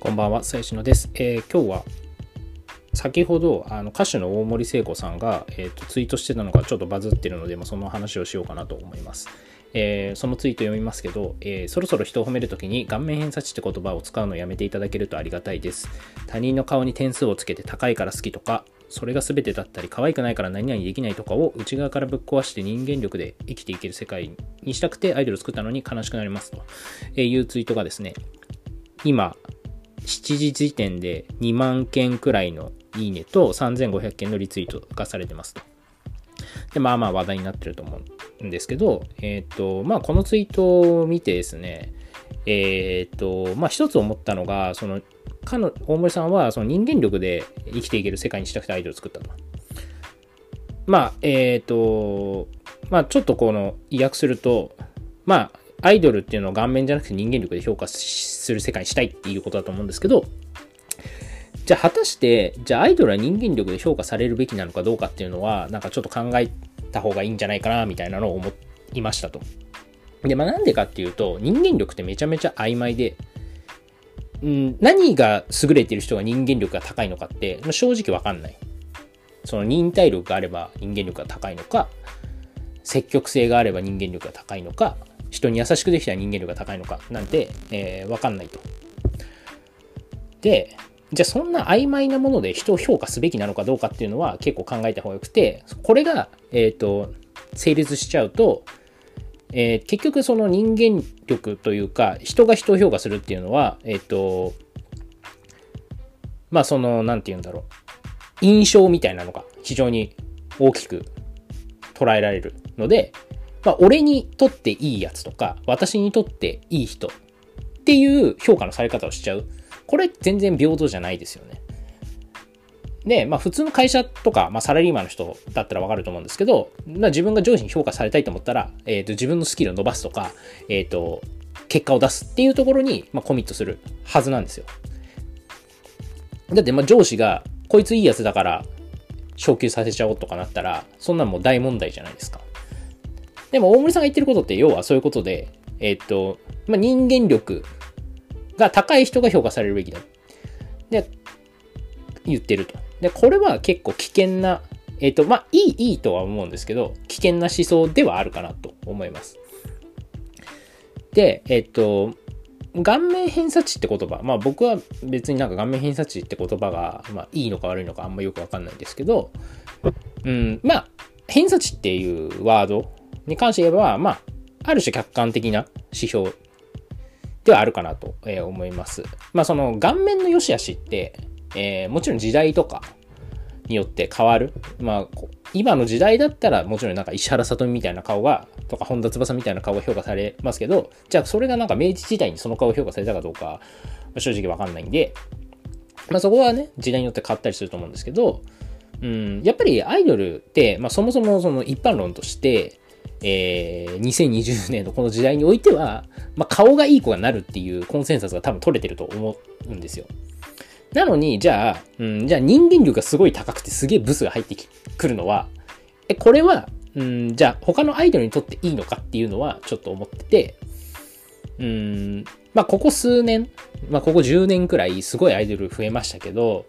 こんばんは、最新のです。えー今日は先ほどあの歌手の大森聖子さんが、えーとツイートしてたのがちょっとバズってるので、まあ、その話をしようかなと思います。えーそのツイート読みますけど、えーそろそろ人を褒めるときに顔面偏差値って言葉を使うのをやめていただけるとありがたいです。他人の顔に点数をつけて高いから好きとか、それが全てだったり可愛くないから何々できないとかを内側からぶっ壊して人間力で生きていける世界にしたくてアイドルを作ったのに悲しくなりますというツイートがですね、今、7時時点で2万件くらいのいいねと3500件のリツイートがされてます。で、まあまあ話題になってると思うんですけど、えっ、と、まあこのツイートを見てですね、えっ、と、まあ一つ思ったのが、その、かの大森さんはその人間力で生きていける世界にしたくてアイドルを作ったと。まあ、えっ、と、まあちょっとこの意訳すると、まあアイドルっていうのを顔面じゃなくて人間力で評価する世界にしたいっていうことだと思うんですけど、じゃあ果たして、じゃあアイドルは人間力で評価されるべきなのかどうかっていうのは、なんかちょっと考えた方がいいんじゃないかな、みたいなのを思いましたと。で、まあなんでかっていうと、人間力ってめちゃめちゃ曖昧で、うん、何が優れてる人が人間力が高いのかって、まあ正直わかんない。その忍耐力があれば人間力が高いのか、積極性があれば人間力が高いのか、人に優しくできた人間力が高いのかなんて、えー、わかんないと。で、じゃあそんな曖昧なもので人を評価すべきなのかどうかっていうのは結構考えた方がよくて、これが、えっ、と、成立しちゃうと、えー結局その人間力というか、人が人を評価するっていうのは、えっ、と、まあその、なんて言うんだろう。印象みたいなのが非常に大きく捉えられるので、まあ、俺にとっていいやつとか、私にとっていい人っていう評価のされ方をしちゃう。これ全然平等じゃないですよね。で、まあ普通の会社とか、まあサラリーマンの人だったらわかると思うんですけど、まあ自分が上司に評価されたいと思ったら、えっ、と自分のスキルを伸ばすとか、えっ、と、結果を出すっていうところに、まあ、コミットするはずなんですよ。だって、まあ上司が、こいついいやつだから、昇給させちゃおうとかなったら、そんなんもう大問題じゃないですか。でも大森さんが言ってることって要はそういうことで、えっと、まあ、人間力が高い人が評価されるべきだ。で、言ってると。で、これは結構危険な、えっと、まあ、いい、いいとは思うんですけど、危険な思想ではあるかなと思います。で、えっと、顔面偏差値って言葉、まあ僕は別になんか顔面偏差値って言葉が、まあいいのか悪いのかあんまよくわかんないんですけど、うん、まあ、偏差値っていうワードに関して言えば、まあ、ある種客観的な指標ではあるかなと思います。まあその顔面の良し悪しって、えーもちろん時代とかによって変わる。まあ今の時代だったらもちろんなんか石原さとみみたいな顔が、とか本田翼みたいな顔が評価されますけど、じゃあそれがなんか明治時代にその顔が評価されたかどうか、正直わかんないんで、まあそこはね、時代によって変わったりすると思うんですけど、うん、やっぱりアイドルって、まあそもそもその一般論として、えー2020年のこの時代においては、まあ、顔がいい子がなるっていうコンセンサスが多分取れてると思うんですよ。なのに、じゃあ、うん、じゃあ人間力がすごい高くてすげえブスが入ってくるのは、え、これは、うん、じゃあ他のアイドルにとっていいのかっていうのはちょっと思ってて、うん、まあここ数年、まあここ10年くらいすごいアイドル増えましたけど、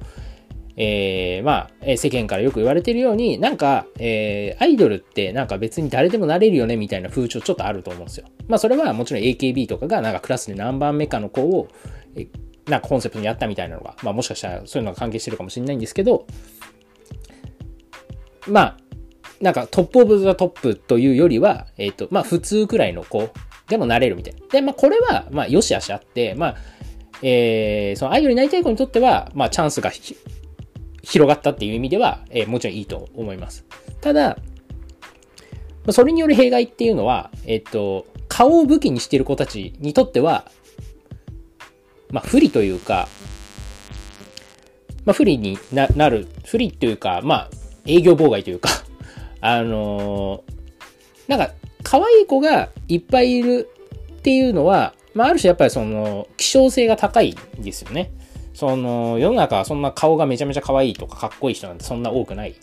えー、まあ、世間からよく言われてるように、なんか、えーアイドルってなんか別に誰でもなれるよねみたいな風潮ちょっとあると思うんですよ。まあそれはもちろん AKB とかがなんかクラスで何番目かの子を、えなんかコンセプトにやったみたいなのが、まあもしかしたらそういうのが関係してるかもしれないんですけど、まあ、なんかトップオブザトップというよりは、えっ、と、まあ普通くらいの子でもなれるみたいな。で、まあこれは、まあ良し悪しあって、まあ、えー、そのアイドルになりたい子にとっては、まあチャンスが広がったっていう意味では、えーもちろんいいと思います。ただ、それによる弊害っていうのは、えっ、と、顔を武器にしている子たちにとっては、まあ不利というか、まあ不利にななる、不利というか、まあ営業妨害というか、あのーなんか、可愛い子がいっぱいいるっていうのは、まあ、ある種やっぱりその、希少性が高いんですよね。その、世の中はそんな顔がめちゃめちゃ可愛いとかかっこいい人なんてそんな多くない。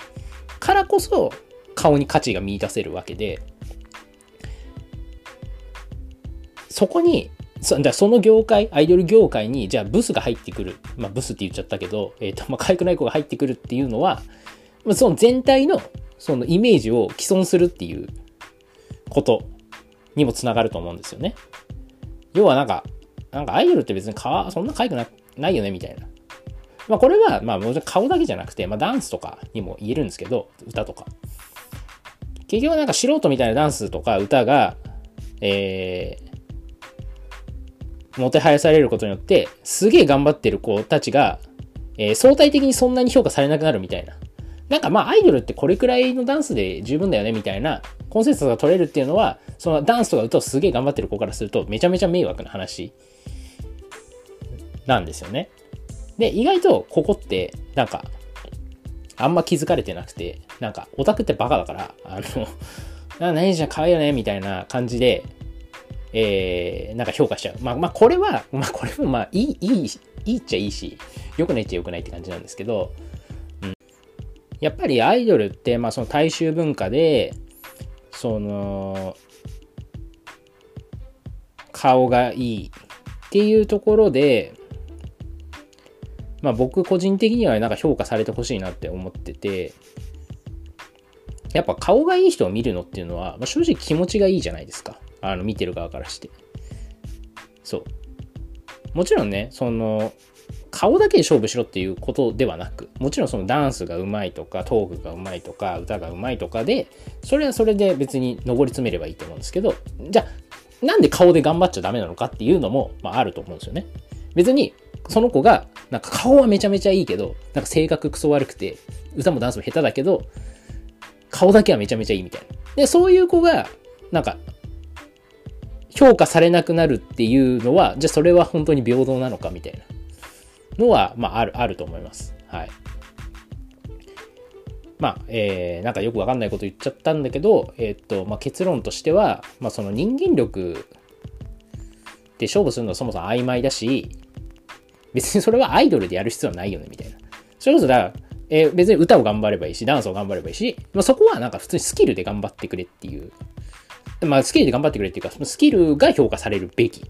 からこそ、顔に価値が見出せるわけで、そこに、そだその業界、アイドル業界に、じゃあブスが入ってくる。まあブスって言っちゃったけど、えっ、ー、と、まあ可愛くない子が入ってくるっていうのは、まあ、その全体のそのイメージを既存するっていうことにもつながると思うんですよね。要はなんか、なんかアイドルって別に顔、そんな可愛くなないよねみたいな。まあこれは、まあもちろん顔だけじゃなくて、まあダンスとかにも言えるんですけど、歌とか。結局なんか素人みたいなダンスとか歌が、えー、もてはやされることによって、すげえ頑張ってる子たちが、えー、相対的にそんなに評価されなくなるみたいな。なんかまあアイドルってこれくらいのダンスで十分だよねみたいなコンセンサスが取れるっていうのは、そのダンスとか歌をすげえ頑張ってる子からするとめちゃめちゃ迷惑な話なんですよね。で、意外とここって、なんか、あんま気づかれてなくて、なんか、オタクってバカだから、あの、何じゃん、可愛いよね、みたいな感じで、えー、なんか評価しちゃう。まあ、まあ、これは、まあ、これもまあ、いい、いい、いいっちゃいいし、良くないっちゃ良くないって感じなんですけど、うん。やっぱりアイドルって、まあ、その大衆文化で、その、顔がいいっていうところで、まあ僕個人的にはなんか評価されてほしいなって思ってて、やっぱ顔がいい人を見るのっていうのは、まあ、正直気持ちがいいじゃないですか。あの見てる側からして。そう。もちろんね、その、顔だけで勝負しろっていうことではなく、もちろんそのダンスがうまいとか、トークがうまいとか、歌がうまいとかで、それはそれで別に上り詰めればいいと思うんですけど、じゃあ、なんで顔で頑張っちゃダメなのかっていうのも、まああると思うんですよね。別にその子が、なんか顔はめちゃめちゃいいけど、なんか性格クソ悪くて、歌もダンスも下手だけど、顔だけはめちゃめちゃいいみたいな。で、そういう子が、なんか、評価されなくなるっていうのは、じゃあそれは本当に平等なのかみたいなのは、まあ、ある、あると思います。はい。まあ、えー、なんかよくわかんないこと言っちゃったんだけど、えー、っと、まあ、結論としては、まあ、その人間力で勝負するのはそもそも曖昧だし、別にそれはアイドルでやる必要はないよね、みたいな。それこそだから、えー、別に歌を頑張ればいいし、ダンスを頑張ればいいし、まあ、そこはなんか普通にスキルで頑張ってくれっていう。まあ、スキルで頑張ってくれっていうか、そのスキルが評価されるべき。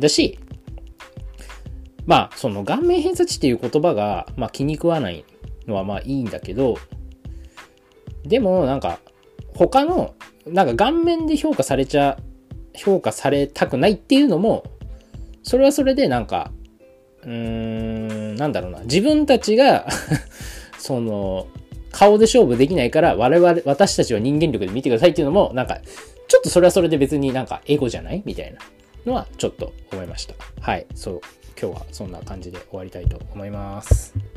だし、まあ、その顔面偏差値っていう言葉が、まあ、気に食わないのはまあいいんだけど、でもなんか、他の、なんか顔面で評価されちゃ、評価されたくないっていうのも、それはそれでなんか、うーん、なんだろうな。自分たちが その、顔で勝負できないから、我々、私たちは人間力で見てくださいっていうのも、なんか、ちょっとそれはそれで別になんかエゴじゃないみたいなのはちょっと思いました。はい。そう。今日はそんな感じで終わりたいと思います。